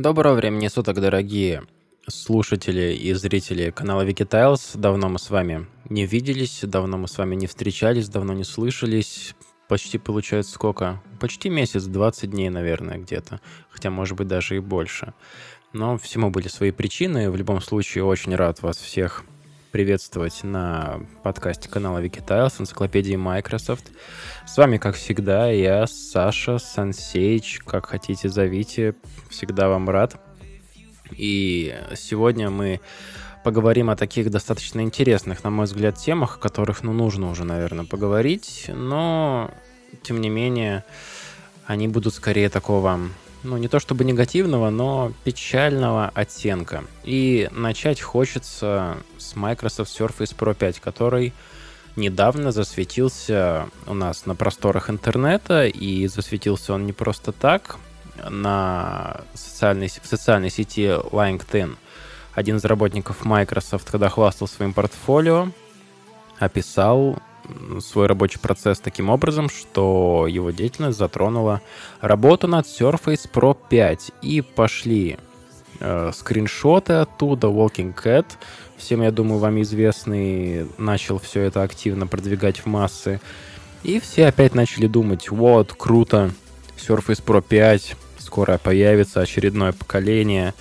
Доброго времени суток, дорогие слушатели и зрители канала Викитайлс. Давно мы с вами не виделись, давно мы с вами не встречались, давно не слышались. Почти получается сколько? Почти месяц, 20 дней, наверное, где-то. Хотя, может быть, даже и больше. Но всему были свои причины. В любом случае, очень рад вас всех приветствовать на подкасте канала Wikitiles, энциклопедии Microsoft. С вами, как всегда, я, Саша, Сансейч, как хотите зовите, всегда вам рад. И сегодня мы поговорим о таких достаточно интересных, на мой взгляд, темах, о которых, ну, нужно уже, наверное, поговорить, но, тем не менее, они будут скорее такого ну, не то чтобы негативного, но печального оттенка. И начать хочется с Microsoft Surface Pro 5, который недавно засветился у нас на просторах интернета, и засветился он не просто так. На социальной, в социальной сети LinkedIn один из работников Microsoft, когда хвастал своим портфолио, описал свой рабочий процесс таким образом, что его деятельность затронула работу над Surface Pro 5. И пошли э, скриншоты оттуда, Walking Cat, всем, я думаю, вам известный, начал все это активно продвигать в массы. И все опять начали думать, вот, круто, Surface Pro 5, скоро появится очередное поколение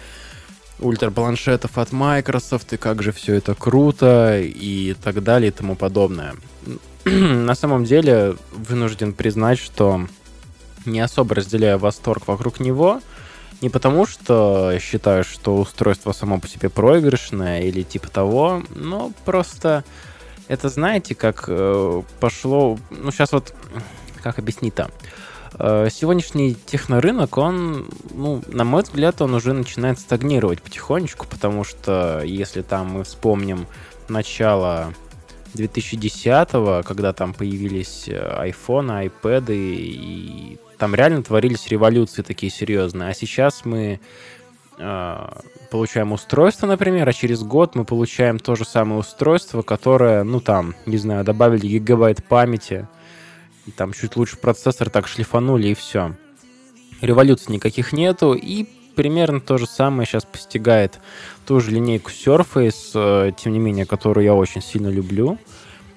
ультрапланшетов от Microsoft, и как же все это круто, и так далее, и тому подобное. На самом деле, вынужден признать, что не особо разделяю восторг вокруг него, не потому что считаю, что устройство само по себе проигрышное или типа того, но просто это, знаете, как э, пошло... Ну, сейчас вот... Как объяснить-то? Сегодняшний технорынок, он, ну, на мой взгляд, он уже начинает стагнировать потихонечку, потому что если там мы вспомним начало 2010-го, когда там появились э, iPhone, iPad, и там реально творились революции такие серьезные. А сейчас мы э, получаем устройство, например, а через год мы получаем то же самое устройство, которое, ну там, не знаю, добавили гигабайт памяти, там чуть лучше процессор так шлифанули, и все. Революций никаких нету, и примерно то же самое сейчас постигает ту же линейку Surface, э, тем не менее, которую я очень сильно люблю.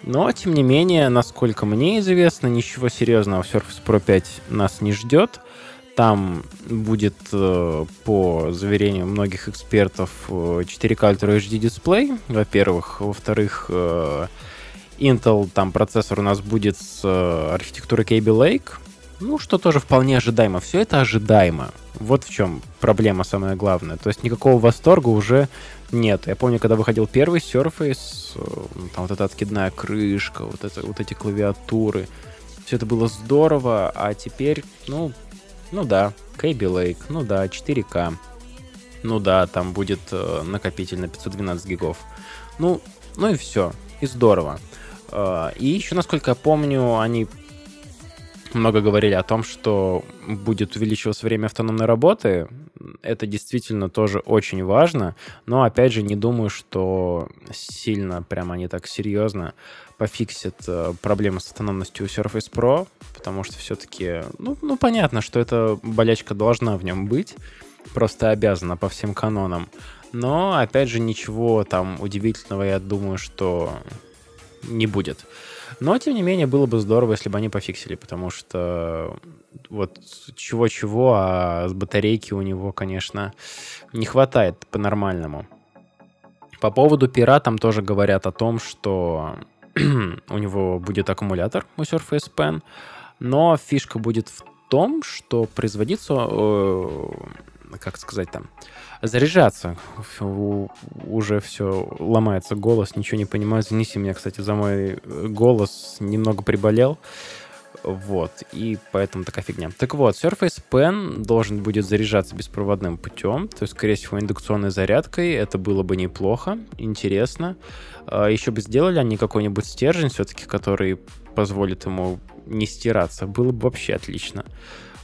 Но, тем не менее, насколько мне известно, ничего серьезного в Surface Pro 5 нас не ждет. Там будет, э, по заверению многих экспертов, 4К Ultra HD дисплей, во-первых. Во-вторых, э, Intel там процессор у нас будет с э, архитектурой Kaby Lake, ну, что тоже вполне ожидаемо. Все это ожидаемо. Вот в чем проблема самая главная. То есть никакого восторга уже нет. Я помню, когда выходил первый Surface, э, там вот эта откидная крышка, вот, это, вот эти клавиатуры. Все это было здорово, а теперь, ну, ну да, Kaby Lake, ну да, 4К. Ну да, там будет э, накопитель на 512 гигов. Ну, ну и все. И здорово. Э, и еще, насколько я помню, они много говорили о том, что будет увеличиваться время автономной работы. Это действительно тоже очень важно, но, опять же, не думаю, что сильно прямо они так серьезно пофиксят э, проблемы с автономностью у Surface Pro, потому что все-таки, ну, ну, понятно, что эта болячка должна в нем быть, просто обязана по всем канонам. Но, опять же, ничего там удивительного, я думаю, что не будет. Но, тем не менее, было бы здорово, если бы они пофиксили, потому что вот чего-чего, а с батарейки у него, конечно, не хватает по-нормальному. По поводу пера там тоже говорят о том, что у него будет аккумулятор у Surface Pen, но фишка будет в том, что производиться, э, как сказать там, заряжаться. Уже все ломается голос, ничего не понимаю. Извините меня, кстати, за мой э, голос. Немного приболел. Вот, и поэтому такая фигня. Так вот, Surface Pen должен будет заряжаться беспроводным путем, то есть, скорее всего, индукционной зарядкой. Это было бы неплохо, интересно. А, Еще бы сделали они какой-нибудь стержень все-таки, который позволит ему не стираться. Было бы вообще отлично.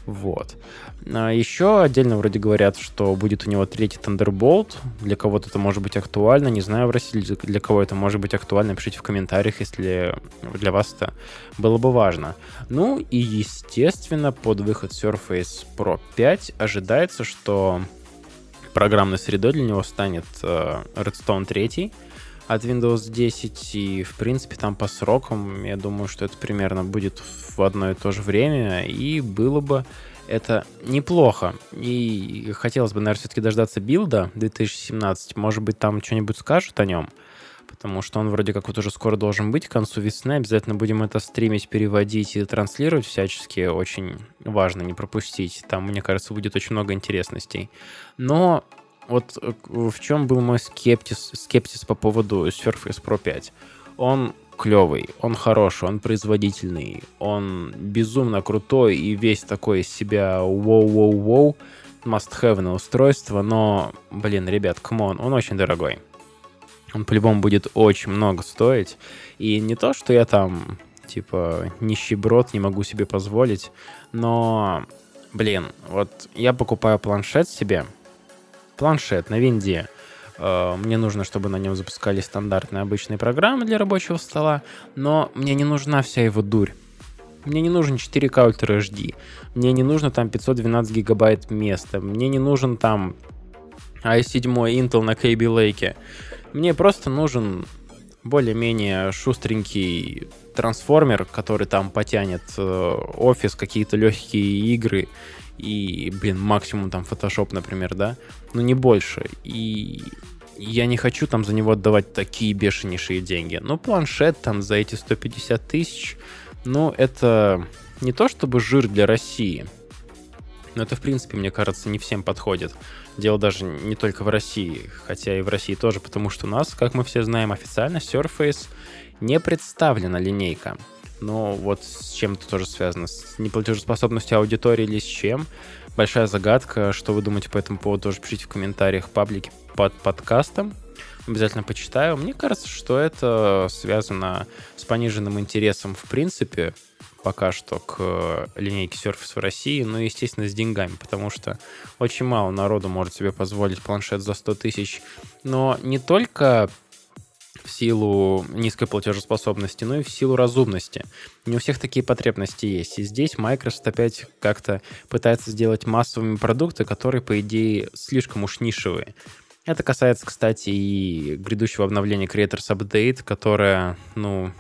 Вот. А еще отдельно вроде говорят, что будет у него третий Thunderbolt. Для кого-то это может быть актуально. Не знаю, в России для кого это может быть актуально. Пишите в комментариях, если для вас это было бы важно. Ну и, естественно, под выход Surface Pro 5 ожидается, что программной средой для него станет э, Redstone 3 от Windows 10, и, в принципе, там по срокам, я думаю, что это примерно будет в одно и то же время, и было бы это неплохо. И хотелось бы, наверное, все-таки дождаться билда 2017. Может быть, там что-нибудь скажут о нем, потому что он вроде как вот уже скоро должен быть к концу весны. Обязательно будем это стримить, переводить и транслировать всячески. Очень важно не пропустить. Там, мне кажется, будет очень много интересностей. Но вот э, в чем был мой скепсис, скепсис по поводу Surface Pro 5? Он клевый, он хороший, он производительный, он безумно крутой и весь такой из себя воу-воу-воу, must-have на устройство, но, блин, ребят, come on, он очень дорогой. Он по-любому будет очень много стоить. И не то, что я там, типа, нищеброд, не могу себе позволить, но, блин, вот я покупаю планшет себе, планшет на винде. Э, мне нужно, чтобы на нем запускались стандартные обычные программы для рабочего стола, но мне не нужна вся его дурь. Мне не нужен 4К Ultra HD. Мне не нужно там 512 гигабайт места. Мне не нужен там i7 Intel на KB Lake. Мне просто нужен более-менее шустренький трансформер, который там потянет э, офис, какие-то легкие игры и, блин, максимум там Photoshop, например, да, но не больше. И я не хочу там за него отдавать такие бешенейшие деньги. Ну, планшет там за эти 150 тысяч, ну, это не то чтобы жир для России, но это, в принципе, мне кажется, не всем подходит. Дело даже не только в России, хотя и в России тоже, потому что у нас, как мы все знаем, официально Surface не представлена линейка. Но вот с чем это тоже связано? С неплатежеспособностью аудитории или с чем? Большая загадка. Что вы думаете по этому поводу, тоже пишите в комментариях паблике под подкастом. Обязательно почитаю. Мне кажется, что это связано с пониженным интересом в принципе пока что к линейке Surface в России, ну и, естественно, с деньгами, потому что очень мало народу может себе позволить планшет за 100 тысяч. Но не только в силу низкой платежеспособности, но и в силу разумности. Не у всех такие потребности есть. И здесь Microsoft опять как-то пытается сделать массовыми продукты, которые, по идее, слишком уж нишевые. Это касается, кстати, и грядущего обновления Creators Update, которое, ну,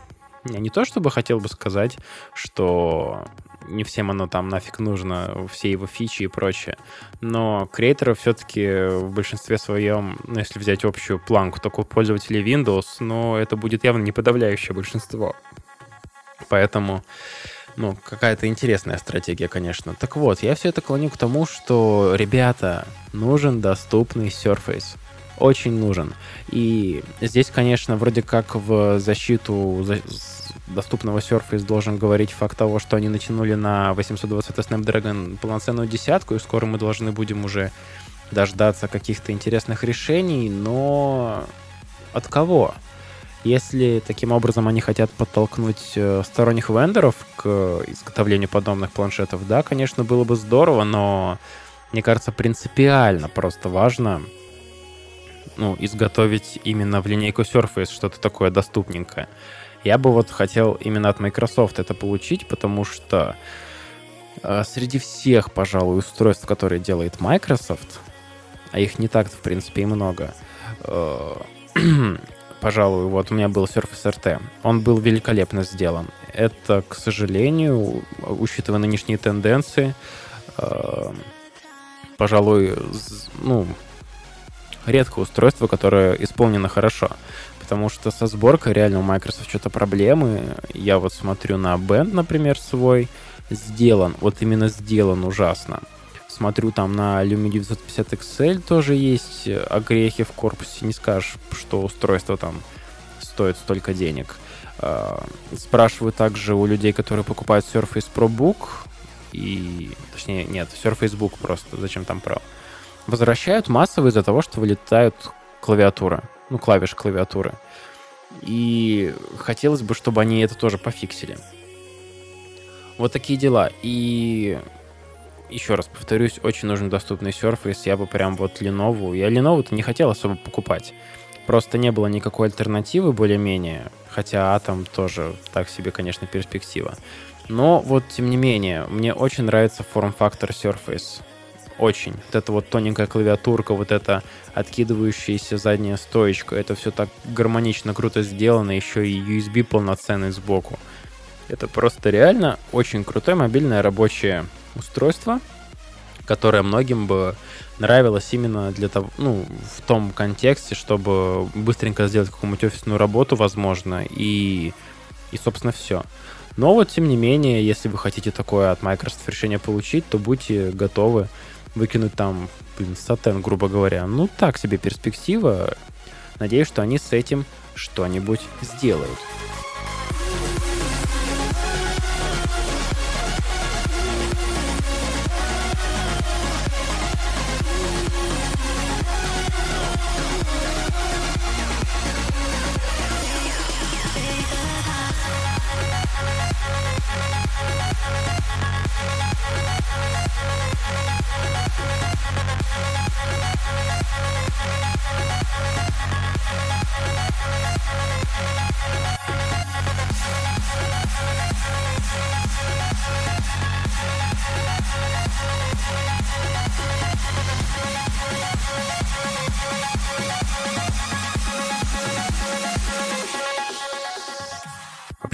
я не то чтобы хотел бы сказать, что не всем оно там нафиг нужно, все его фичи и прочее. Но креаторов все-таки в большинстве своем, ну, если взять общую планку, только пользователей Windows, но это будет явно не подавляющее большинство. Поэтому, ну, какая-то интересная стратегия, конечно. Так вот, я все это клоню к тому, что, ребята, нужен доступный Surface очень нужен. И здесь, конечно, вроде как в защиту доступного Surface должен говорить факт того, что они натянули на 820 Snapdragon полноценную десятку, и скоро мы должны будем уже дождаться каких-то интересных решений, но от кого? Если таким образом они хотят подтолкнуть э, сторонних вендоров к изготовлению подобных планшетов, да, конечно, было бы здорово, но мне кажется, принципиально просто важно ну, изготовить именно в линейку Surface что-то такое доступненькое. Я бы вот хотел именно от Microsoft это получить, потому что э, среди всех, пожалуй, устройств, которые делает Microsoft, а их не так, в принципе, и много, э, пожалуй, вот у меня был Surface RT. Он был великолепно сделан. Это, к сожалению, учитывая нынешние тенденции, э, пожалуй, ну, редкое устройство, которое исполнено хорошо потому что со сборкой реально у Microsoft что-то проблемы. Я вот смотрю на Band, например, свой, сделан, вот именно сделан ужасно. Смотрю там на Lumia 950 XL тоже есть огрехи в корпусе, не скажешь, что устройство там стоит столько денег. А, спрашиваю также у людей, которые покупают Surface Pro Book, и, точнее, нет, Surface Book просто, зачем там Pro, возвращают массово из-за того, что вылетают клавиатура ну, клавиш клавиатуры. И хотелось бы, чтобы они это тоже пофиксили. Вот такие дела. И еще раз повторюсь, очень нужен доступный Surface. Я бы прям вот Lenovo... Я Lenovo-то не хотел особо покупать. Просто не было никакой альтернативы более-менее. Хотя Atom тоже так себе, конечно, перспектива. Но вот, тем не менее, мне очень нравится форм-фактор Surface. Очень. Вот эта вот тоненькая клавиатурка, вот эта откидывающаяся задняя стоечка, это все так гармонично, круто сделано, еще и USB полноценный сбоку. Это просто реально очень крутое мобильное рабочее устройство, которое многим бы нравилось именно для того, ну, в том контексте, чтобы быстренько сделать какую-нибудь офисную работу, возможно, и, и собственно, все. Но вот, тем не менее, если вы хотите такое от Microsoft решение получить, то будьте готовы выкинуть там, блин, сатен, грубо говоря. Ну, так себе перспектива. Надеюсь, что они с этим что-нибудь сделают.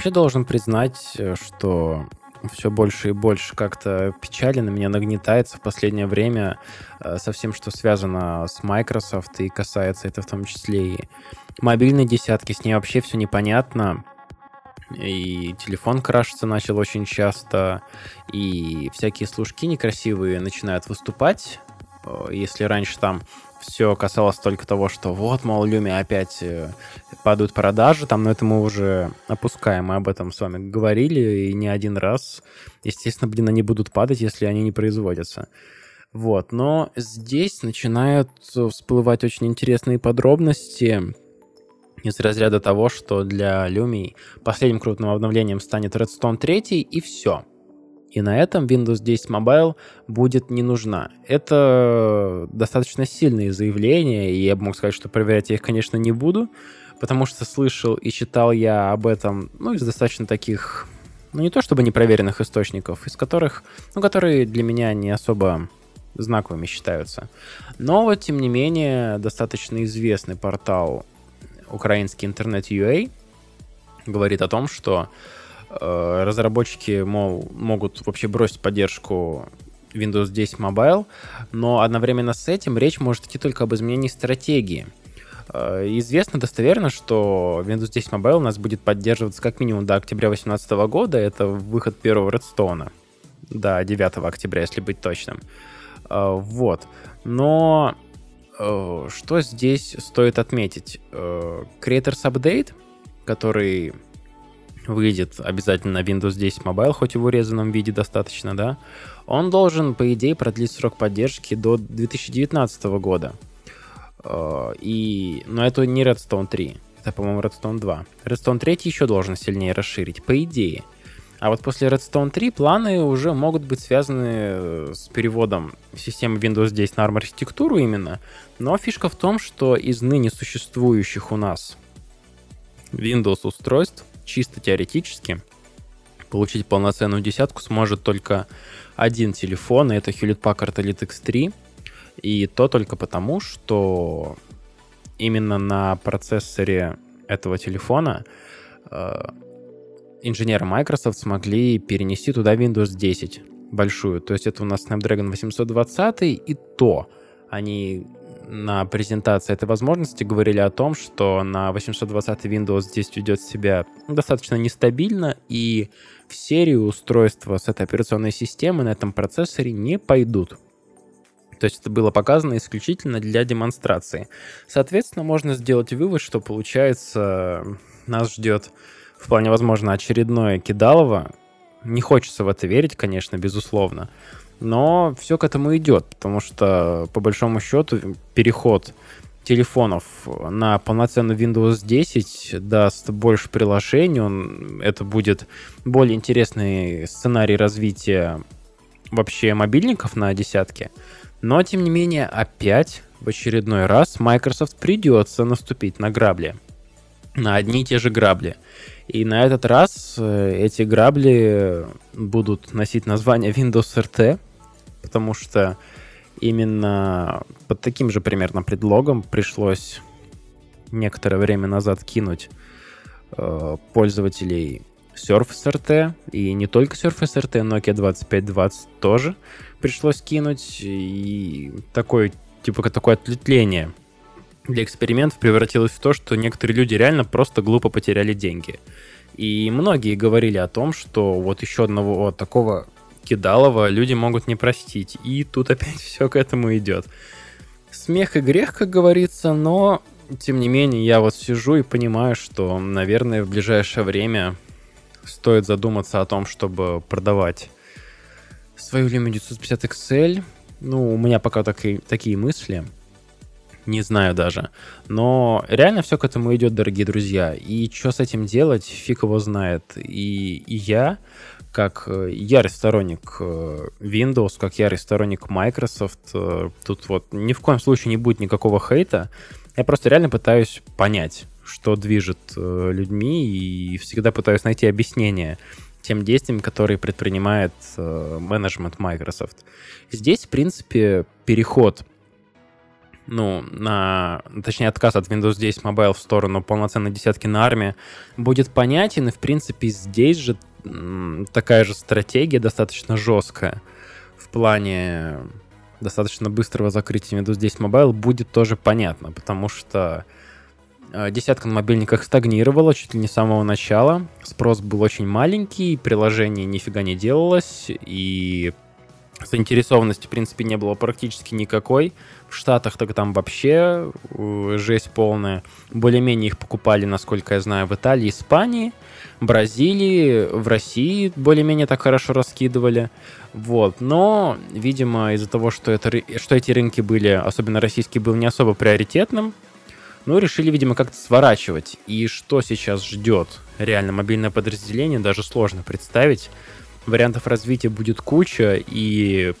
Вообще должен признать, э, что все больше и больше как-то печали на меня нагнетается в последнее время э, со всем, что связано с Microsoft, и касается это в том числе и мобильной десятки, с ней вообще все непонятно. И телефон крашится начал очень часто, и всякие служки некрасивые начинают выступать. Э, если раньше там все касалось только того, что вот, мол, Люми опять э, падают продажи, там, но это мы уже опускаем, мы об этом с вами говорили, и не один раз. Естественно, блин, они будут падать, если они не производятся. Вот, но здесь начинают всплывать очень интересные подробности из разряда того, что для Lumia последним крупным обновлением станет Redstone 3, и все и на этом Windows 10 Mobile будет не нужна. Это достаточно сильные заявления, и я бы мог сказать, что проверять я их, конечно, не буду, потому что слышал и читал я об этом, ну, из достаточно таких, ну, не то чтобы непроверенных источников, из которых, ну, которые для меня не особо знаковыми считаются. Но вот, тем не менее, достаточно известный портал украинский интернет.ua говорит о том, что Э, разработчики, мол, могут вообще бросить поддержку Windows 10 Mobile, но одновременно с этим речь может идти только об изменении стратегии. Э, известно достоверно, что Windows 10 Mobile у нас будет поддерживаться как минимум до октября 2018 года. Это выход первого Redstone. До 9 октября, если быть точным. Э, вот. Но что здесь стоит отметить? Creators Update, который выйдет обязательно на Windows 10 Mobile, хоть и в урезанном виде достаточно, да, он должен, по идее, продлить срок поддержки до 2019 года. Э, и... Но это не Redstone 3, это, по-моему, Redstone 2. Redstone 3 еще должен сильнее расширить, по идее. А вот после Redstone 3 планы уже могут быть связаны э, с переводом системы Windows 10 на ARM-архитектуру именно. Но фишка в том, что из ныне существующих у нас Windows устройств чисто теоретически получить полноценную десятку сможет только один телефон, и это Hewlett Packard Elite X3. И то только потому, что именно на процессоре этого телефона э, инженеры Microsoft смогли перенести туда Windows 10 большую. То есть это у нас Snapdragon 820, и то они на презентации этой возможности говорили о том, что на 820 Windows здесь ведет себя достаточно нестабильно, и в серию устройства с этой операционной системы на этом процессоре не пойдут. То есть это было показано исключительно для демонстрации. Соответственно, можно сделать вывод, что получается нас ждет вполне возможно очередное кидалово. Не хочется в это верить, конечно, безусловно. Но все к этому идет, потому что, по большому счету, переход телефонов на полноценный Windows 10 даст больше приложений, он, это будет более интересный сценарий развития вообще мобильников на десятке. Но, тем не менее, опять в очередной раз Microsoft придется наступить на грабли. На одни и те же грабли. И на этот раз э, эти грабли будут носить название Windows RT, потому что именно под таким же примерно предлогом пришлось некоторое время назад кинуть э, пользователей Surface RT, и не только Surface RT, Nokia 2520 тоже пришлось кинуть, и такое, типа, такое ответвление для экспериментов превратилось в то, что некоторые люди реально просто глупо потеряли деньги. И многие говорили о том, что вот еще одного такого кидалова люди могут не простить. И тут опять все к этому идет. Смех и грех, как говорится, но тем не менее я вот сижу и понимаю, что, наверное, в ближайшее время стоит задуматься о том, чтобы продавать свою Lumia 950 XL. Ну, у меня пока такие, такие мысли. Не знаю даже. Но реально все к этому идет, дорогие друзья. И что с этим делать, фиг его знает. И, и я как э, ярый сторонник э, Windows, как ярый сторонник Microsoft, э, тут вот ни в коем случае не будет никакого хейта. Я просто реально пытаюсь понять, что движет людьми, и всегда пытаюсь найти объяснение тем действиям, которые предпринимает менеджмент Microsoft. Здесь, в принципе, переход ну, на, точнее, отказ от Windows 10 Mobile в сторону полноценной десятки на армии будет понятен, и, в принципе, здесь же такая же стратегия достаточно жесткая в плане достаточно быстрого закрытия Windows 10 Mobile будет тоже понятно, потому что э, десятка на мобильниках стагнировала чуть ли не с самого начала. Спрос был очень маленький, приложение нифига не делалось, и заинтересованности, в принципе, не было практически никакой. В Штатах так там вообще э, жесть полная. Более-менее их покупали, насколько я знаю, в Италии, Испании, Бразилии, в России более-менее так хорошо раскидывали. Вот. Но, видимо, из-за того, что, это, что эти рынки были, особенно российский, был не особо приоритетным, ну, решили, видимо, как-то сворачивать. И что сейчас ждет реально мобильное подразделение, даже сложно представить вариантов развития будет куча, и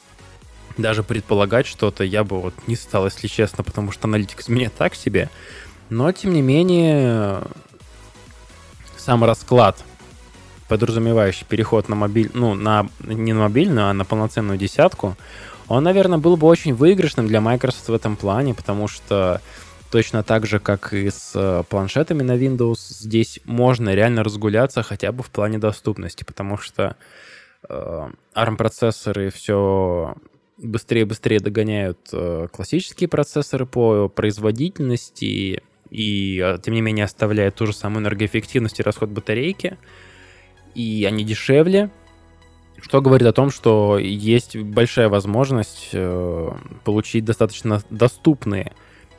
даже предполагать что-то я бы вот не стал, если честно, потому что аналитикс мне так себе. Но, тем не менее, сам расклад, подразумевающий переход на мобиль, ну, на, не на мобильную, а на полноценную десятку, он, наверное, был бы очень выигрышным для Microsoft в этом плане, потому что точно так же, как и с э, планшетами на Windows, здесь можно реально разгуляться хотя бы в плане доступности, потому что Э, ARM-процессоры все быстрее и быстрее догоняют э, классические процессоры по производительности и, а, тем не менее, оставляют ту же самую энергоэффективность и расход батарейки. И они дешевле, что говорит о том, что есть большая возможность э, получить достаточно доступные,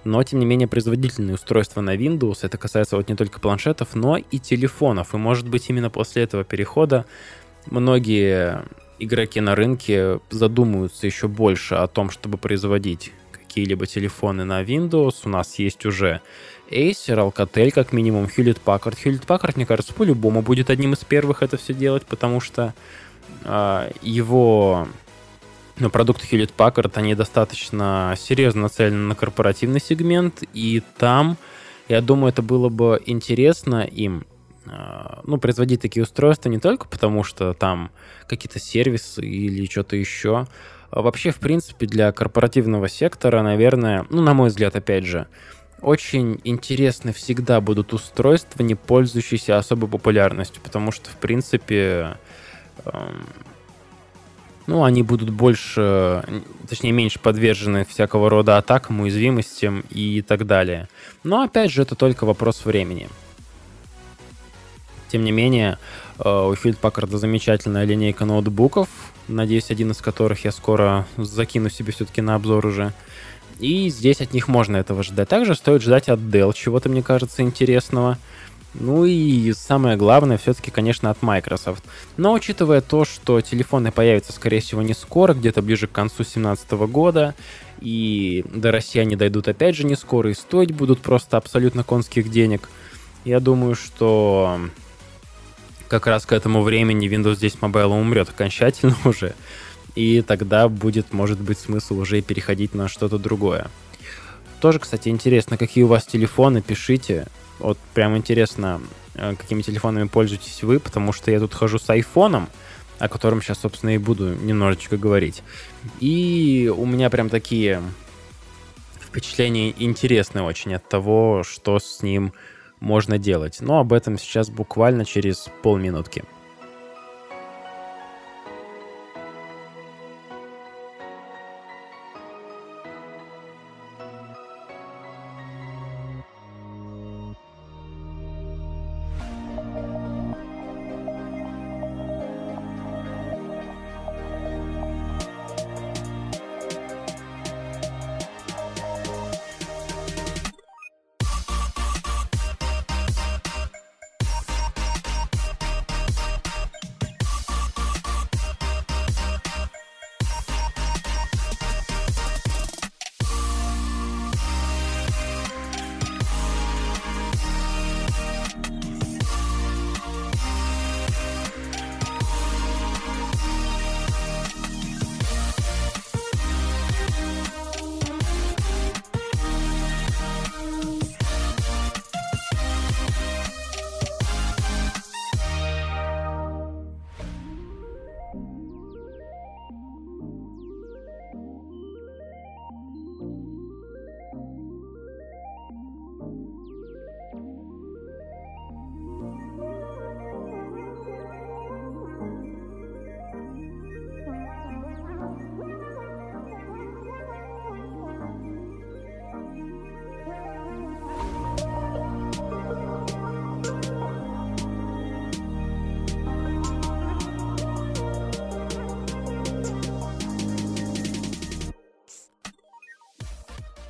но тем не менее производительные устройства на Windows. Это касается вот не только планшетов, но и телефонов. И может быть именно после этого перехода многие игроки на рынке задумываются еще больше о том, чтобы производить какие-либо телефоны на Windows. У нас есть уже Acer, Alcatel, как минимум, Hewlett Packard. Hewlett Packard, мне кажется, по-любому будет одним из первых это все делать, потому что э, его ну, продукты Hewlett Packard, они достаточно серьезно нацелены на корпоративный сегмент, и там, я думаю, это было бы интересно им а, ну, производить такие устройства не только потому, что там какие-то сервисы или что-то еще. А вообще, в принципе, для корпоративного сектора, наверное, ну, на мой взгляд, опять же, очень интересны всегда будут устройства, не пользующиеся особой популярностью, потому что, в принципе, эм, ну, они будут больше, точнее, меньше подвержены всякого рода атакам, уязвимостям и так далее. Но, опять же, это только вопрос времени. Тем не менее, э, у Hewlett Packard замечательная линейка ноутбуков, надеюсь, один из которых я скоро закину себе все-таки на обзор уже. И здесь от них можно этого ждать. Также стоит ждать от Dell чего-то, мне кажется, интересного. Ну и самое главное, все-таки, конечно, от Microsoft. Но учитывая то, что телефоны появятся, скорее всего, не скоро, где-то ближе к концу 2017 года, и до России они дойдут опять же не скоро, и стоить будут просто абсолютно конских денег, я думаю, что как раз к этому времени Windows 10 Mobile умрет окончательно уже, и тогда будет, может быть, смысл уже переходить на что-то другое. Тоже, кстати, интересно, какие у вас телефоны, пишите. Вот прям интересно, э, какими телефонами пользуетесь вы, потому что я тут хожу с айфоном, о котором сейчас, собственно, и буду немножечко говорить. И у меня прям такие впечатления интересные очень от того, что с ним можно делать. Но об этом сейчас буквально через полминутки.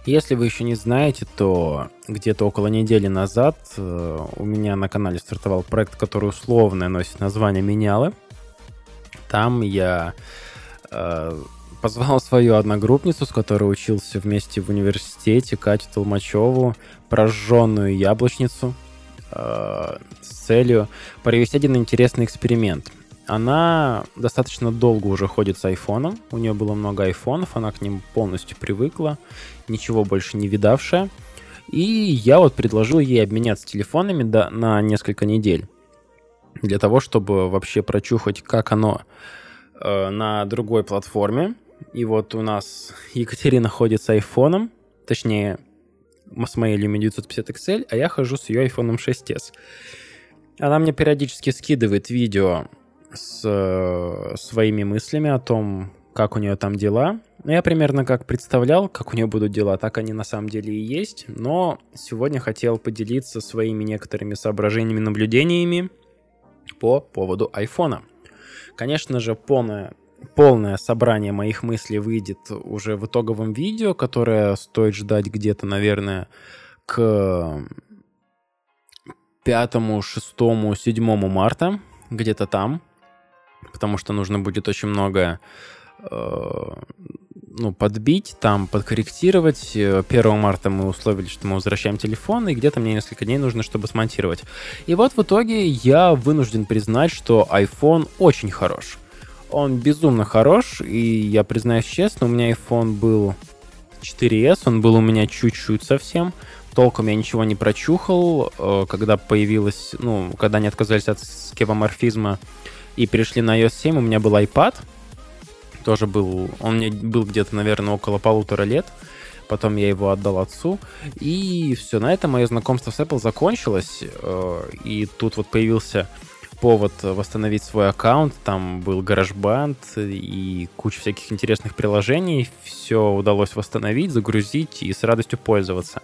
Если вы еще не знаете, то где-то около недели назад э, у меня на канале стартовал проект, который условно носит название «Менялы». Там я э, позвал свою одногруппницу, с которой учился вместе в университете, Катю Толмачеву, прожженную яблочницу, э, с целью провести один интересный эксперимент. Она достаточно долго уже ходит с айфоном, у нее было много айфонов, она к ним полностью привыкла, ничего больше не видавшая. И я вот предложил ей обменяться телефонами до, на несколько недель. Для того, чтобы вообще прочухать, как оно э, на другой платформе. И вот у нас Екатерина ходит с айфоном, точнее, с моей Lumia 950 XL, а я хожу с ее iPhone 6s. Она мне периодически скидывает видео с э, своими мыслями о том, как у нее там дела. Ну, я примерно как представлял, как у нее будут дела, так они на самом деле и есть. Но сегодня хотел поделиться своими некоторыми соображениями, наблюдениями по поводу айфона. Конечно же, полное, полное собрание моих мыслей выйдет уже в итоговом видео, которое стоит ждать где-то, наверное, к 5, 6, 7 марта, где-то там потому что нужно будет очень много э, ну, подбить, там подкорректировать. 1 марта мы условили, что мы возвращаем телефон, и где-то мне несколько дней нужно, чтобы смонтировать. И вот в итоге я вынужден признать, что iPhone очень хорош. Он безумно хорош, и я признаюсь честно, у меня iPhone был 4S, он был у меня чуть-чуть совсем, толком я ничего не прочухал, э, когда появилась, ну, когда они отказались от скевоморфизма, и перешли на iOS 7, у меня был iPad, тоже был, он мне был где-то, наверное, около полутора лет, потом я его отдал отцу, и все, на этом мое знакомство с Apple закончилось, э, и тут вот появился повод восстановить свой аккаунт, там был GarageBand и куча всяких интересных приложений, все удалось восстановить, загрузить и с радостью пользоваться.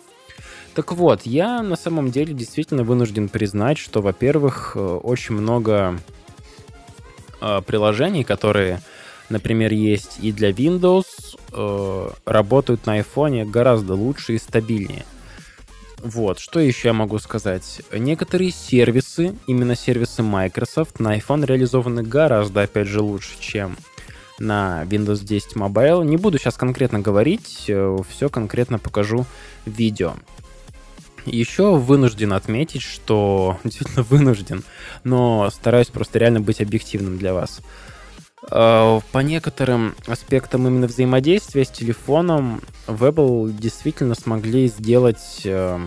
Так вот, я на самом деле действительно вынужден признать, что, во-первых, э, очень много э, приложений, которые, например, есть и для Windows, э, работают на iPhone гораздо лучше и стабильнее. Вот, что еще я могу сказать? Некоторые сервисы, именно сервисы Microsoft, на iPhone реализованы гораздо, опять же, лучше, чем на Windows 10 Mobile. Не буду сейчас конкретно говорить, э, все конкретно покажу в видео. Еще вынужден отметить, что действительно вынужден, но стараюсь просто реально быть объективным для вас. Э, по некоторым аспектам именно взаимодействия с телефоном Apple действительно смогли сделать э,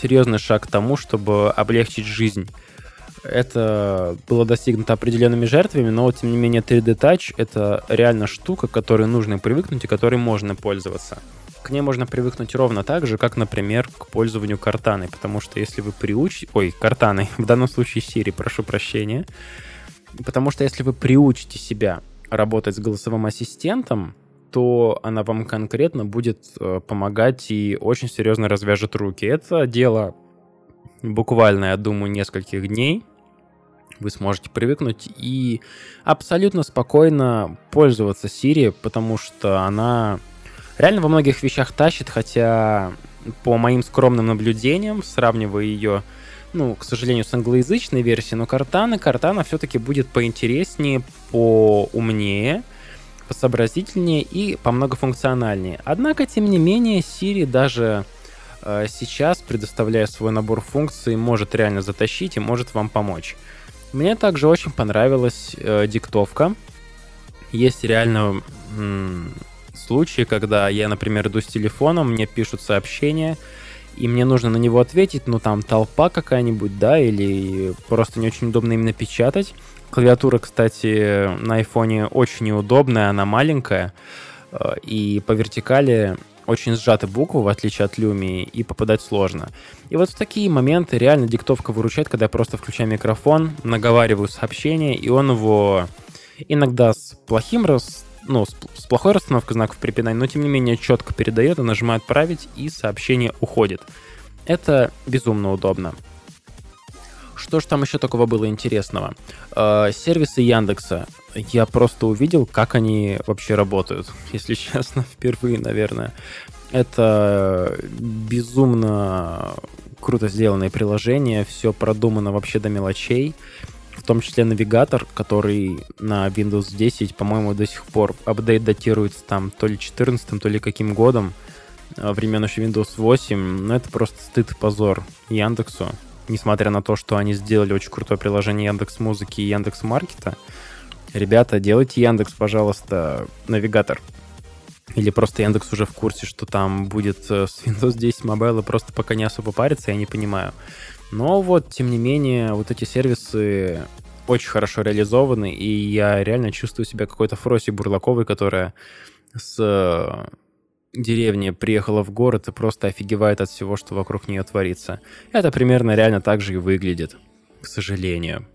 серьезный шаг к тому, чтобы облегчить жизнь. Это было достигнуто определенными жертвами, но тем не менее 3D Touch — это реально штука, к которой нужно привыкнуть и которой можно пользоваться к ней можно привыкнуть ровно так же, как, например, к пользованию картаной, потому что если вы приучите... Ой, картаной, в данном случае Siri, прошу прощения. Потому что если вы приучите себя работать с голосовым ассистентом, то она вам конкретно будет э, помогать и очень серьезно развяжет руки. Это дело буквально, я думаю, нескольких дней. Вы сможете привыкнуть и абсолютно спокойно пользоваться Siri, потому что она реально во многих вещах тащит, хотя по моим скромным наблюдениям, сравнивая ее, ну, к сожалению, с англоязычной версией, но Картана, Картана все-таки будет поинтереснее, поумнее, посообразительнее и по многофункциональнее. Однако, тем не менее, Siri даже э, сейчас, предоставляя свой набор функций, может реально затащить и может вам помочь. Мне также очень понравилась э, диктовка. Есть реально случаи, когда я, например, иду с телефоном, мне пишут сообщения, и мне нужно на него ответить, ну там толпа какая-нибудь, да, или просто не очень удобно именно печатать. Клавиатура, кстати, на айфоне очень неудобная, она маленькая, э, и по вертикали очень сжаты буквы, в отличие от Люми, и попадать сложно. И вот в такие моменты реально диктовка выручает, когда я просто включаю микрофон, наговариваю сообщение, и он его иногда с плохим рас ну, с, плохой расстановкой знаков препинания, но тем не менее четко передает, и нажимает «Отправить», и сообщение уходит. Это безумно удобно. Что же там еще такого было интересного? Э, сервисы Яндекса. Я просто увидел, как они вообще работают, если честно, впервые, наверное. Это безумно круто сделанное приложение, все продумано вообще до мелочей, в том числе навигатор, который на Windows 10, по-моему, до сих пор апдейт датируется там то ли 14 то ли каким годом, а, времен еще Windows 8, но это просто стыд и позор Яндексу, несмотря на то, что они сделали очень крутое приложение Яндекс Музыки и Яндекс Маркета. Ребята, делайте Яндекс, пожалуйста, навигатор. Или просто Яндекс уже в курсе, что там будет э, с Windows 10 Mobile, просто пока не особо парится, я не понимаю. Но вот, тем не менее, вот эти сервисы очень хорошо реализованы, и я реально чувствую себя какой-то Фроси Бурлаковой, которая с э, деревни приехала в город и просто офигевает от всего, что вокруг нее творится. Это примерно реально так же и выглядит, к сожалению.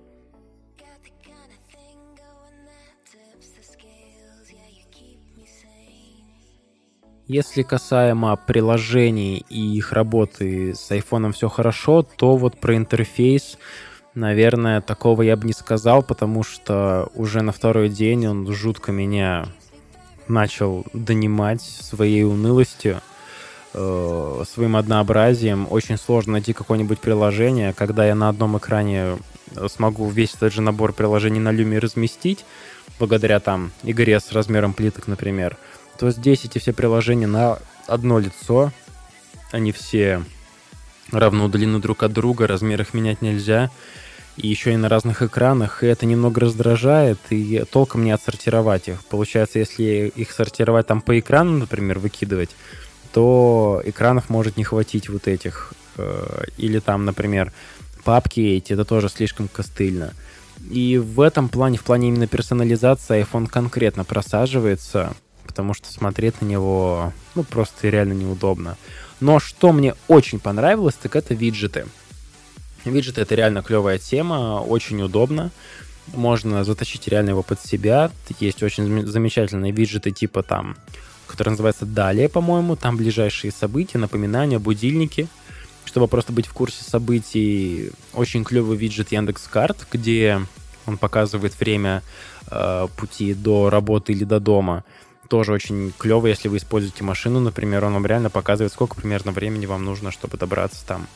Если касаемо приложений и их работы с айфоном все хорошо, то вот про интерфейс, наверное, такого я бы не сказал, потому что уже на второй день он жутко меня начал донимать своей унылостью, э, своим однообразием. Очень сложно найти какое-нибудь приложение, когда я на одном экране смогу весь этот же набор приложений на люме разместить, благодаря там игре с размером плиток, например — то здесь эти все приложения на одно лицо. Они все равно удалены друг от друга, размер их менять нельзя. И еще и на разных экранах, и это немного раздражает, и толком не отсортировать их. Получается, если их сортировать там по экрану, например, выкидывать, то экранов может не хватить вот этих. Э, или там, например, папки эти, это тоже слишком костыльно. И в этом плане, в плане именно персонализации iPhone конкретно просаживается потому что смотреть на него, ну, просто реально неудобно. Но что мне очень понравилось, так это виджеты. Виджеты — это реально клевая тема, очень удобно. Можно затащить реально его под себя. Есть очень замечательные виджеты типа там, который называется «Далее», по-моему. Там ближайшие события, напоминания, будильники. Чтобы просто быть в курсе событий, очень клевый виджет Яндекс.Карт, где он показывает время э, пути до работы или до дома тоже очень клево, если вы используете машину, например, он вам реально показывает, сколько примерно времени вам нужно, чтобы добраться там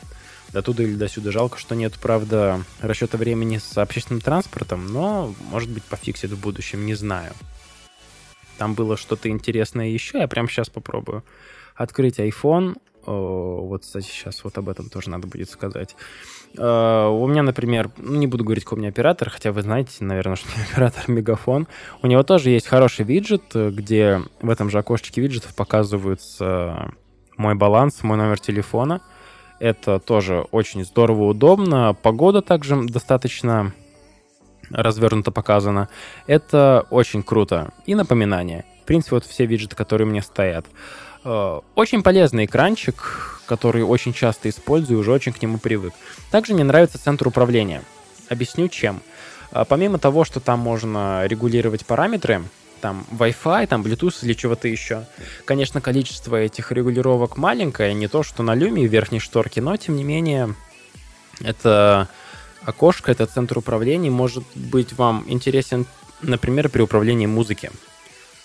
до туда или до сюда. Жалко, что нет, правда, расчета времени с общественным транспортом, но, может быть, пофиксит в будущем, не знаю. Там было что-то интересное еще, я прямо сейчас попробую. Открыть iPhone, вот, кстати, сейчас вот об этом тоже надо будет сказать. Э, у меня, например, ну, не буду говорить, какой у меня оператор, хотя вы знаете, наверное, что оператор Мегафон. У него тоже есть хороший виджет, где в этом же окошечке виджетов показывается мой баланс, мой номер телефона. Это тоже очень здорово, удобно. Погода также достаточно развернуто показана. Это очень круто. И напоминание. В принципе, вот все виджеты, которые у меня стоят. Э, очень полезный экранчик, который очень часто использую, уже очень к нему привык. Также мне нравится центр управления. Объясню чем. Э, помимо того, что там можно регулировать параметры, там Wi-Fi, там Bluetooth или чего-то еще. Конечно, количество этих регулировок маленькое, не то, что на люме в верхней шторке, но тем не менее это окошко, это центр управления может быть вам интересен, например, при управлении музыки.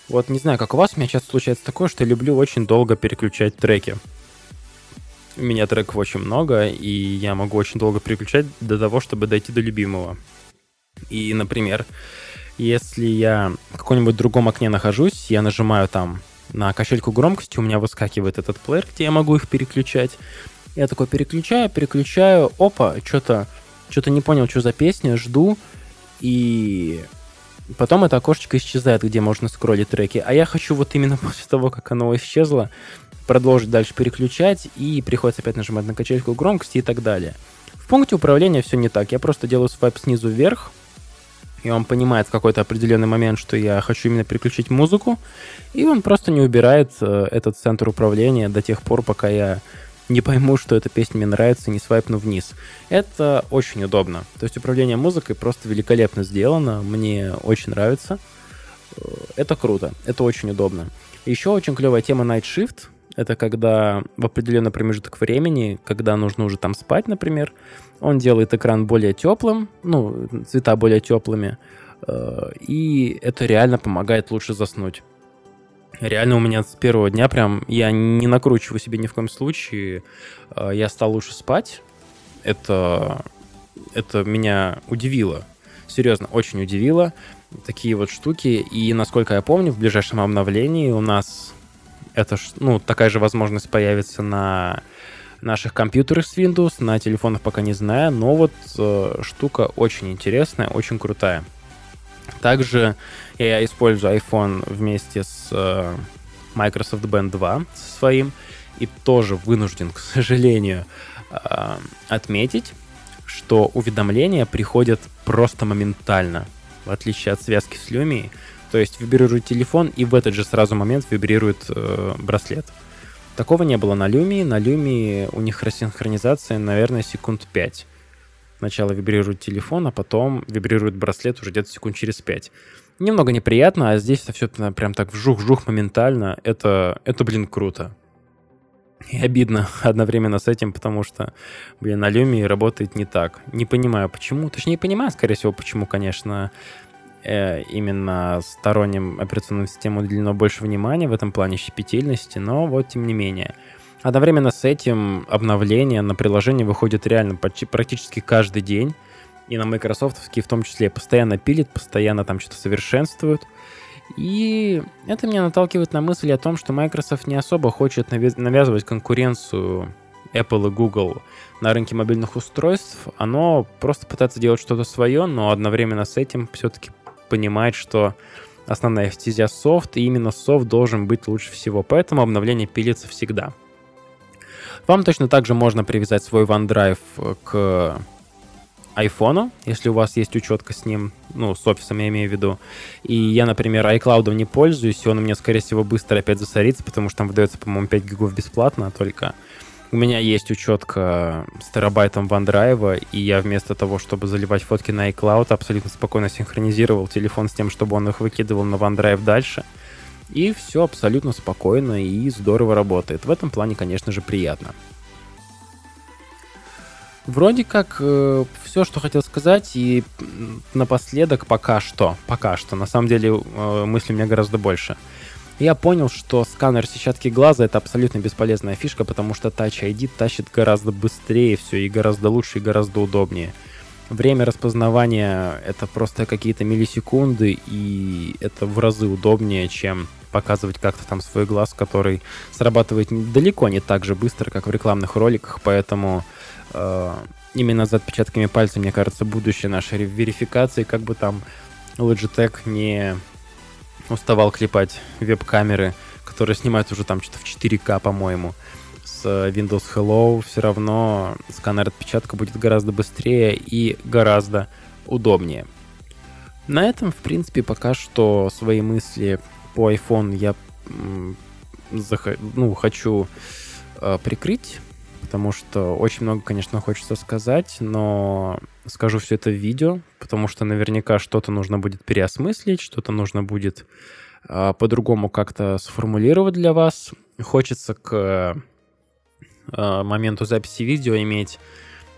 Вот не знаю, как у вас, у меня часто случается такое, что я люблю очень долго переключать треки. У меня треков очень много, и я могу очень долго переключать до того, чтобы дойти до любимого. И, например, если я в каком-нибудь другом окне нахожусь, я нажимаю там на качельку громкости, у меня выскакивает этот плеер, где я могу их переключать. Я такой переключаю, переключаю, опа, что-то что-то не понял, что за песня, жду, и Потом это окошечко исчезает, где можно скроллить треки. А я хочу вот именно после того, как оно исчезло, продолжить дальше переключать, и приходится опять нажимать на качельку громкости и так далее. В пункте управления все не так. Я просто делаю свайп снизу вверх, и он понимает в какой-то определенный момент, что я хочу именно переключить музыку, и он просто не убирает э, этот центр управления до тех пор, пока я не пойму, что эта песня мне нравится, не свайпну вниз. Это очень удобно. То есть управление музыкой просто великолепно сделано, мне очень нравится. Э, это круто, это очень удобно. Еще очень клевая тема Night Shift. Это когда в определенный промежуток времени, когда нужно уже там спать, например, он делает экран более теплым, ну, цвета более теплыми, э, и это реально помогает лучше заснуть. Реально у меня с первого дня прям, я не накручиваю себе ни в коем случае, э, я стал лучше спать. Это, это меня удивило. Серьезно, очень удивило. Такие вот штуки. И насколько я помню, в ближайшем обновлении у нас это, ну, такая же возможность появится на наших компьютерах с Windows, на телефонах пока не знаю, но вот э, штука очень интересная, очень крутая. Также я использую iPhone вместе с э, Microsoft Band 2 со своим и тоже вынужден, к сожалению, э, отметить, что уведомления приходят просто моментально, в отличие от связки с Lumia. То есть вибрирует телефон, и в этот же сразу момент вибрирует э, браслет. Такого не было на Lumia. На Lumia у них рассинхронизация, наверное, секунд 5. Сначала вибрирует телефон, а потом вибрирует браслет уже где-то секунд через 5. Немного неприятно, а здесь это все прям так вжух-вжух моментально. Это, это, блин, круто. И обидно одновременно с этим, потому что, блин, на Lumia работает не так. Не понимаю, почему. Точнее, не понимаю, скорее всего, почему, конечно, э, именно сторонним операционным системам уделено больше внимания в этом плане щепетильности, но вот тем не менее. Одновременно с этим обновления на приложение выходит реально почти, практически каждый день. И на Microsoft в том числе постоянно пилит, постоянно там что-то совершенствуют. И это меня наталкивает на мысль о том, что Microsoft не особо хочет навязывать конкуренцию Apple и Google на рынке мобильных устройств. Оно просто пытается делать что-то свое, но одновременно с этим все-таки понимает, что основная стезя софт, и именно софт должен быть лучше всего. Поэтому обновление пилится всегда. Вам точно так же можно привязать свой OneDrive к iPhone, если у вас есть учетка с ним, ну, с офисом я имею в виду. И я, например, iCloud не пользуюсь, и он у меня, скорее всего, быстро опять засорится, потому что там выдается, по-моему, 5 гигов бесплатно только. У меня есть учетка с терабайтом OneDrive, и я вместо того, чтобы заливать фотки на iCloud, абсолютно спокойно синхронизировал телефон с тем, чтобы он их выкидывал на OneDrive дальше. И все абсолютно спокойно и здорово работает. В этом плане, конечно же, приятно. Вроде как э, все, что хотел сказать, и напоследок пока что, пока что, на самом деле э, мыслей у меня гораздо больше. Я понял, что сканер сетчатки глаза это абсолютно бесполезная фишка, потому что Touch ID тащит гораздо быстрее все и гораздо лучше и гораздо удобнее. Время распознавания это просто какие-то миллисекунды, и это в разы удобнее, чем показывать как-то там свой глаз, который срабатывает далеко не так же быстро, как в рекламных роликах, поэтому именно за отпечатками пальца, мне кажется, будущее нашей верификации, как бы там Logitech не уставал клепать веб-камеры, которые снимают уже там что-то в 4К, по-моему, с Windows Hello, все равно сканер отпечатка будет гораздо быстрее и гораздо удобнее. На этом, в принципе, пока что свои мысли по iPhone я ну, хочу э, прикрыть потому что очень много, конечно, хочется сказать, но скажу все это в видео, потому что наверняка что-то нужно будет переосмыслить, что-то нужно будет э, по-другому как-то сформулировать для вас. Хочется к э, моменту записи видео иметь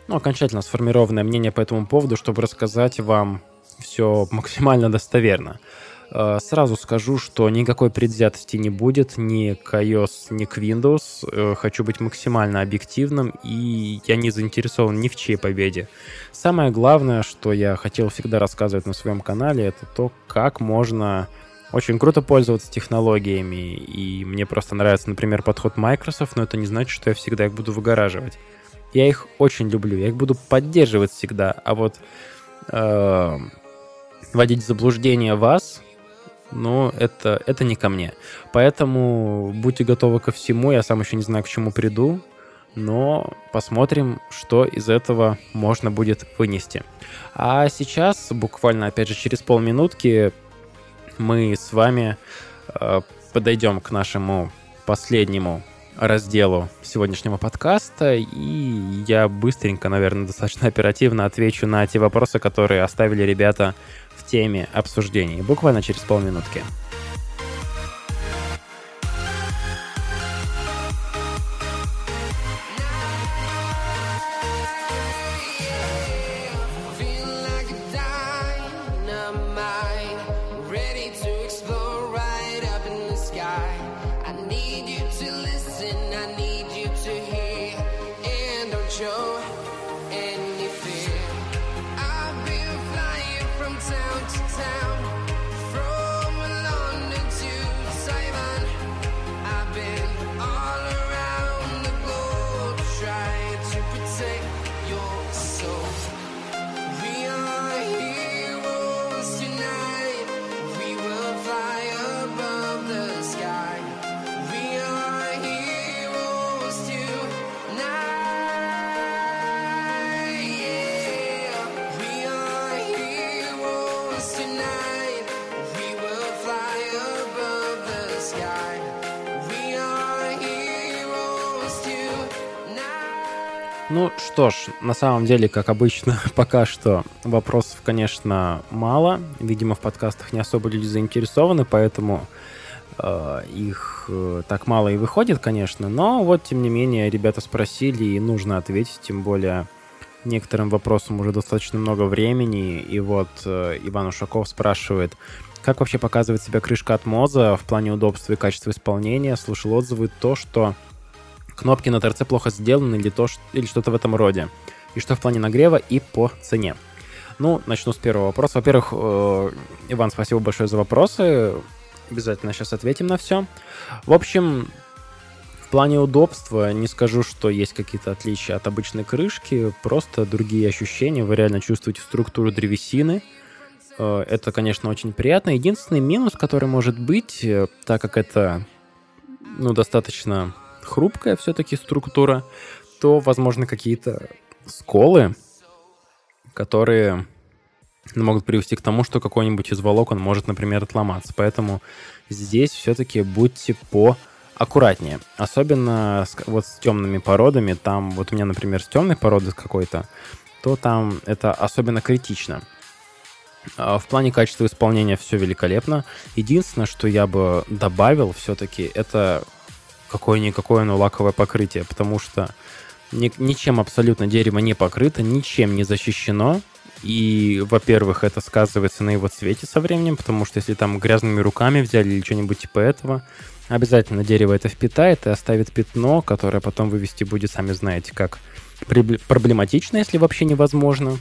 ну, окончательно сформированное мнение по этому поводу, чтобы рассказать вам все максимально достоверно. Сразу скажу, что никакой предвзятости не будет ни к iOS, ни к Windows. Э, хочу быть максимально объективным, и я не заинтересован ни в чьей победе. Самое главное, что я хотел всегда рассказывать на своем канале, это то, как можно очень круто пользоваться технологиями, и мне просто нравится, например, подход Microsoft, но это не значит, что я всегда их буду выгораживать. Я их очень люблю, я их буду поддерживать всегда, а вот э, вводить в заблуждение вас но это, это не ко мне. Поэтому будьте готовы ко всему. Я сам еще не знаю, к чему приду, но посмотрим, что из этого можно будет вынести. А сейчас, буквально, опять же, через полминутки мы с вами э, подойдем к нашему последнему разделу сегодняшнего подкаста, и я быстренько, наверное, достаточно оперативно отвечу на те вопросы, которые оставили ребята теме обсуждений, буквально через полминутки. На самом деле, как обычно, пока что вопросов, конечно, мало. Видимо, в подкастах не особо люди заинтересованы, поэтому э, их э, так мало и выходит, конечно. Но вот, тем не менее, ребята спросили, и нужно ответить, тем более некоторым вопросам уже достаточно много времени. И вот э, Иван Ушаков спрашивает, как вообще показывает себя крышка от Моза в плане удобства и качества исполнения? Слушал отзывы то, что кнопки на ТРЦ плохо сделаны или, то, или что-то в этом роде. И что в плане нагрева и по цене. Ну, начну с первого вопроса. Во-первых, э, Иван, спасибо большое за вопросы. Обязательно сейчас ответим на все. В общем, в плане удобства не скажу, что есть какие-то отличия от обычной крышки, просто другие ощущения. Вы реально чувствуете структуру древесины. Э, это, конечно, очень приятно. Единственный минус, который может быть, э, так как это ну, достаточно хрупкая все-таки структура, то, возможно, какие-то сколы, которые могут привести к тому, что какой-нибудь из волокон может, например, отломаться. Поэтому здесь все-таки будьте по аккуратнее. Особенно с, вот с темными породами. Там, вот у меня, например, с темной породы какой-то, то там это особенно критично. А в плане качества исполнения все великолепно. Единственное, что я бы добавил все-таки, это какое-никакое, но лаковое покрытие, потому что ни, ничем абсолютно дерево не покрыто, ничем не защищено. И, во-первых, это сказывается на его цвете со временем, потому что если там грязными руками взяли или что-нибудь типа этого, обязательно дерево это впитает и оставит пятно, которое потом вывести будет, сами знаете, как проблематично, если вообще невозможно.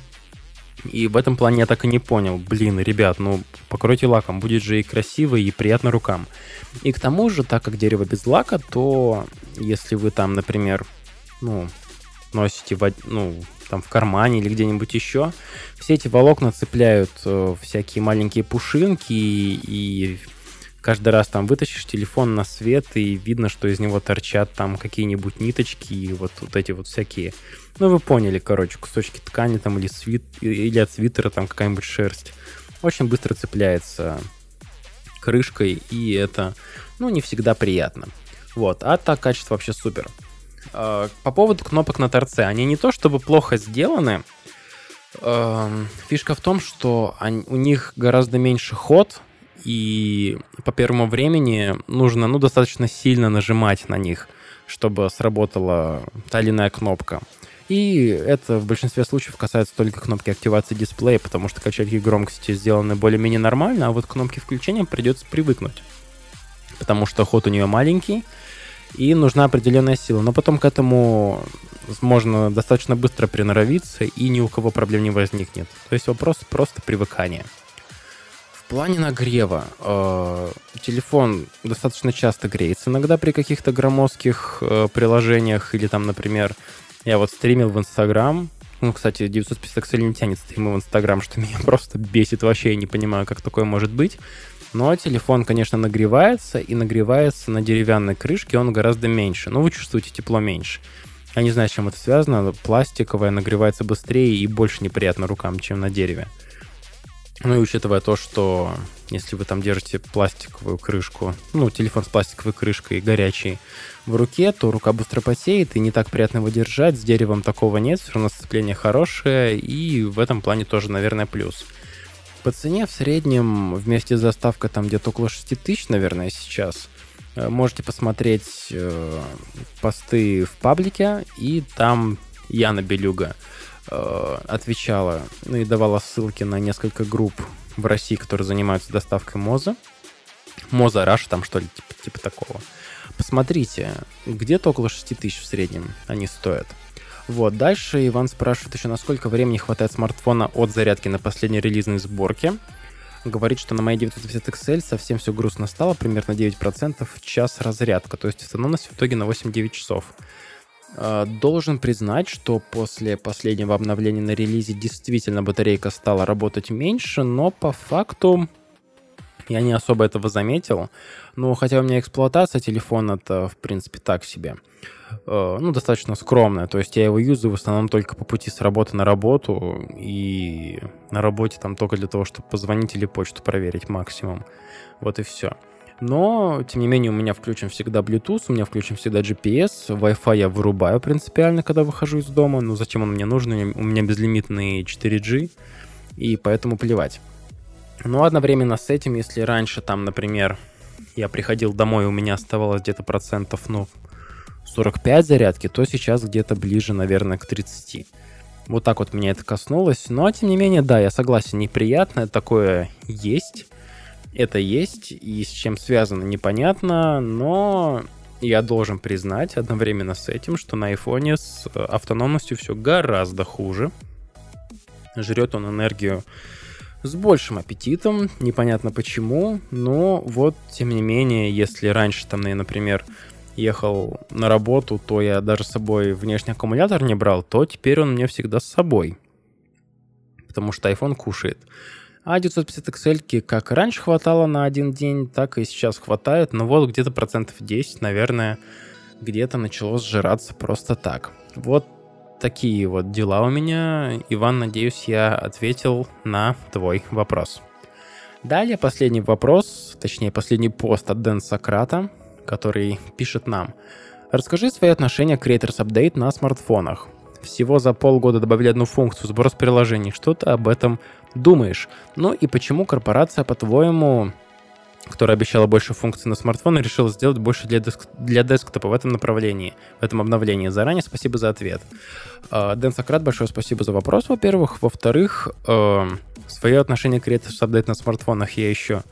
И в этом плане я так и не понял. Блин, ребят, ну покройте лаком, будет же и красиво, и приятно рукам. И к тому же, так как дерево без лака, то если вы там, например, ну, носите в, ну, там в кармане или где-нибудь еще, все эти волокна цепляют э, всякие маленькие пушинки и, и каждый раз там вытащишь телефон на свет, и видно, что из него торчат там какие-нибудь ниточки и вот, вот эти вот всякие... Ну, вы поняли, короче, кусочки ткани там или, свит... или от свитера там какая-нибудь шерсть. Очень быстро цепляется крышкой, и это, ну, не всегда приятно. Вот, а так качество вообще супер. А, по поводу кнопок на торце, они не то чтобы плохо сделаны, эм, Фишка в том, что они, у них гораздо меньше ход, и по первому времени нужно ну, достаточно сильно нажимать на них, чтобы сработала та или иная кнопка. И это в большинстве случаев касается только кнопки активации дисплея, потому что качельки громкости сделаны более-менее нормально, а вот кнопки включения придется привыкнуть. Потому что ход у нее маленький, и нужна определенная сила. Но потом к этому можно достаточно быстро приноровиться, и ни у кого проблем не возникнет. То есть вопрос просто привыкания плане нагрева э, телефон достаточно часто греется иногда при каких-то громоздких э, приложениях или там, например, я вот стримил в Инстаграм, ну, кстати, 950 XL не тянет стримы в Инстаграм, что меня просто бесит вообще, я не понимаю, как такое может быть. Но телефон, конечно, нагревается, и нагревается на деревянной крышке он гораздо меньше. Но вы чувствуете тепло меньше. Я не знаю, с чем это связано. Пластиковая нагревается быстрее и больше неприятно рукам, чем на дереве. Ну и учитывая то, что если вы там держите пластиковую крышку, ну, телефон с пластиковой крышкой горячий в руке, то рука быстро потеет, и не так приятно его держать. С деревом такого нет, все равно сцепление хорошее, и в этом плане тоже, наверное, плюс. По цене в среднем вместе с доставкой там где-то около 6 тысяч, наверное, сейчас. Э, можете посмотреть э, посты в паблике, и там Яна Белюга Э, отвечала ну, и давала ссылки на несколько групп в России, которые занимаются доставкой МОЗа. МОЗа Раш, там что ли, типа, типа такого. Посмотрите, где-то около 6 тысяч в среднем они стоят. Вот, дальше Иван спрашивает еще, насколько времени хватает смартфона от зарядки на последней релизной сборке. Говорит, что на моей 950 XL совсем все грустно стало, примерно 9% в час разрядка, то есть автономность в итоге на 8-9 часов. А, должен признать, что после последнего обновления на релизе действительно батарейка стала работать меньше, но по факту я не особо этого заметил. Ну, хотя у меня эксплуатация телефона-то, в принципе, так себе. Э, ну, достаточно скромная. То есть я его юзаю в основном только по пути с работы на работу. И на работе там только для того, чтобы позвонить или почту проверить максимум. Вот и все. Но, тем не менее, у меня включен всегда Bluetooth, у меня включен всегда GPS, Wi-Fi я вырубаю принципиально, когда выхожу из дома. Ну, зачем он мне нужен? У меня безлимитный 4G, и поэтому плевать. Но одновременно с этим, если раньше там, например, я приходил домой, у меня оставалось где-то процентов, ну, 45 зарядки, то сейчас где-то ближе, наверное, к 30. Вот так вот меня это коснулось. Но, тем не менее, да, я согласен, неприятное такое есть. Это есть, и с чем связано, непонятно, но я должен признать одновременно с этим, что на айфоне с автономностью все гораздо хуже. Жрет он энергию с большим аппетитом, непонятно почему, но вот, тем не менее, если раньше там, например, ехал на работу, то я даже с собой внешний аккумулятор не брал, то теперь он мне всегда с собой, потому что iPhone кушает. А 950 XL как раньше хватало на один день, так и сейчас хватает, но вот где-то процентов 10, наверное, где-то начало сжираться просто так. Вот такие вот дела у меня. Иван, надеюсь, я ответил на твой вопрос. Далее последний вопрос, точнее последний пост от Дэн Сократа, который пишет нам. Расскажи свои отношения к Creators Update на смартфонах. Всего за полгода добавили одну функцию сброс приложений. Что ты об этом думаешь? Ну и почему корпорация, по-твоему, которая обещала больше функций на смартфоны, решила сделать больше для, деск... для десктопа в этом направлении, в этом обновлении. Заранее спасибо за ответ. А, Дэн Сократ, большое спасибо за вопрос, во-первых. Во-вторых, э, свое отношение к Creators Update на смартфонах я еще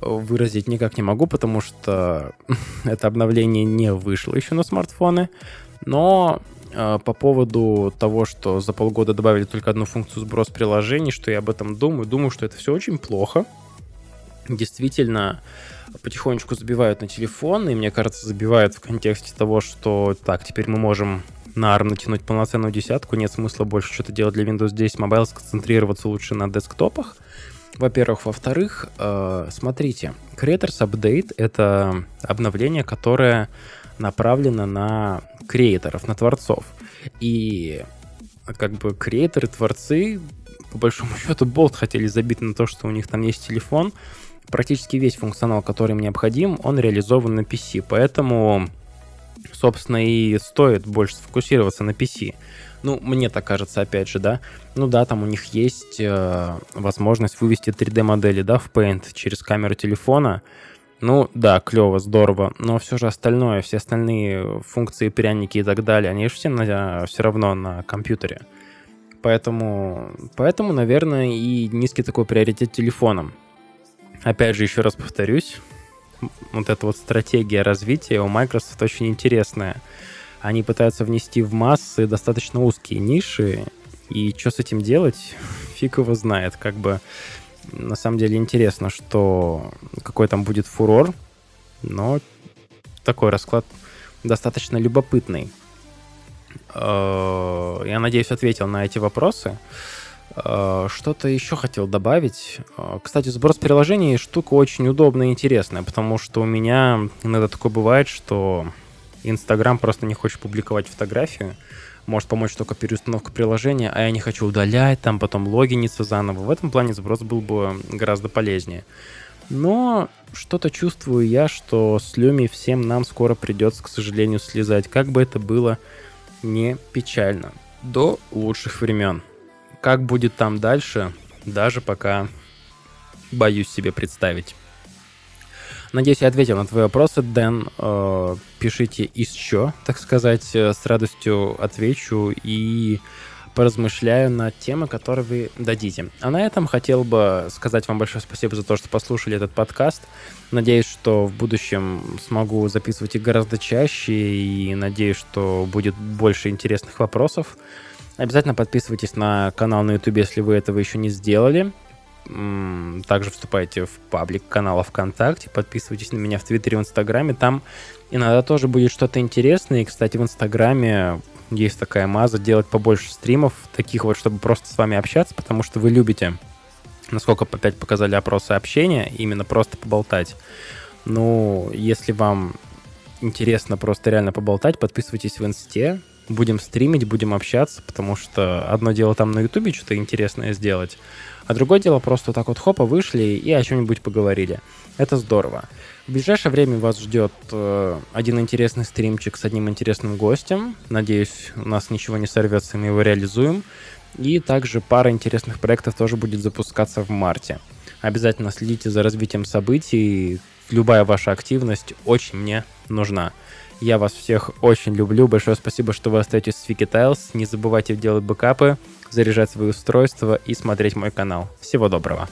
выразить никак не могу, потому что это обновление не вышло еще на смартфоны. Но э, по поводу того, что за полгода добавили только одну функцию сброс приложений, что я об этом думаю, думаю, что это все очень плохо действительно потихонечку забивают на телефон, и мне кажется, забивают в контексте того, что так, теперь мы можем на ARM натянуть полноценную десятку, нет смысла больше что-то делать для Windows 10 Mobile, сконцентрироваться лучше на десктопах. Во-первых. Во-вторых, э, смотрите, Creators Update — это обновление, которое направлено на креаторов, на творцов. И как бы креаторы, творцы, по большому счету, болт хотели забить на то, что у них там есть телефон, практически весь функционал, который им необходим, он реализован на PC. Поэтому, собственно, и стоит больше сфокусироваться на PC. Ну, мне так кажется, опять же, да. Ну да, там у них есть э, возможность вывести 3D-модели, да, в Paint через камеру телефона. Ну да, клево, здорово, но все же остальное, все остальные функции, пряники и так далее, они же все, на, все равно на компьютере. Поэтому, поэтому, наверное, и низкий такой приоритет телефоном. Опять же, еще раз повторюсь, вот эта вот стратегия развития у Microsoft очень интересная. Они пытаются внести в массы достаточно узкие ниши, и что с этим делать, фиг его знает. Как бы на самом деле интересно, что какой там будет фурор, но такой расклад достаточно любопытный. Э, я надеюсь, ответил на эти вопросы. Э, что-то еще хотел добавить. Э, кстати, сброс приложений штука очень удобная и интересная, потому что у меня иногда такое бывает, что Инстаграм просто не хочет публиковать фотографию, может помочь только переустановка приложения, а я не хочу удалять, там потом логиниться заново. В этом плане сброс был бы гораздо полезнее. Но что-то чувствую я, что с Люми всем нам скоро придется, к сожалению, слезать, как бы это было не печально. До лучших времен. Как будет там дальше, даже пока боюсь себе представить. Надеюсь, я ответил на твои вопросы, Дэн. Э, пишите еще, так сказать, э, с радостью отвечу и поразмышляю на темы, которые вы дадите. А на этом хотел бы сказать вам большое спасибо за то, что послушали этот подкаст. Надеюсь, что в будущем смогу записывать их гораздо чаще и надеюсь, что будет больше интересных вопросов. Обязательно подписывайтесь на канал на YouTube, если вы этого еще не сделали. Также вступайте в паблик канала ВКонтакте, подписывайтесь на меня в Твиттере и в Инстаграме. Там иногда тоже будет что-то интересное. И, кстати, в Инстаграме есть такая маза делать побольше стримов, таких вот, чтобы просто с вами общаться, потому что вы любите, насколько опять показали опросы общения, именно просто поболтать. Ну, если вам интересно просто реально поболтать, подписывайтесь в Инсте, будем стримить, будем общаться, потому что одно дело там на Ютубе что-то интересное сделать, а другое дело просто так вот хопа вышли и о чем-нибудь поговорили. Это здорово. В ближайшее время вас ждет э, один интересный стримчик с одним интересным гостем. Надеюсь, у нас ничего не сорвется, мы его реализуем. И также пара интересных проектов тоже будет запускаться в марте. Обязательно следите за развитием событий. Любая ваша активность очень мне нужна. Я вас всех очень люблю. Большое спасибо, что вы остаетесь с Wiki Tiles. Не забывайте делать бэкапы, заряжать свои устройства и смотреть мой канал. Всего доброго.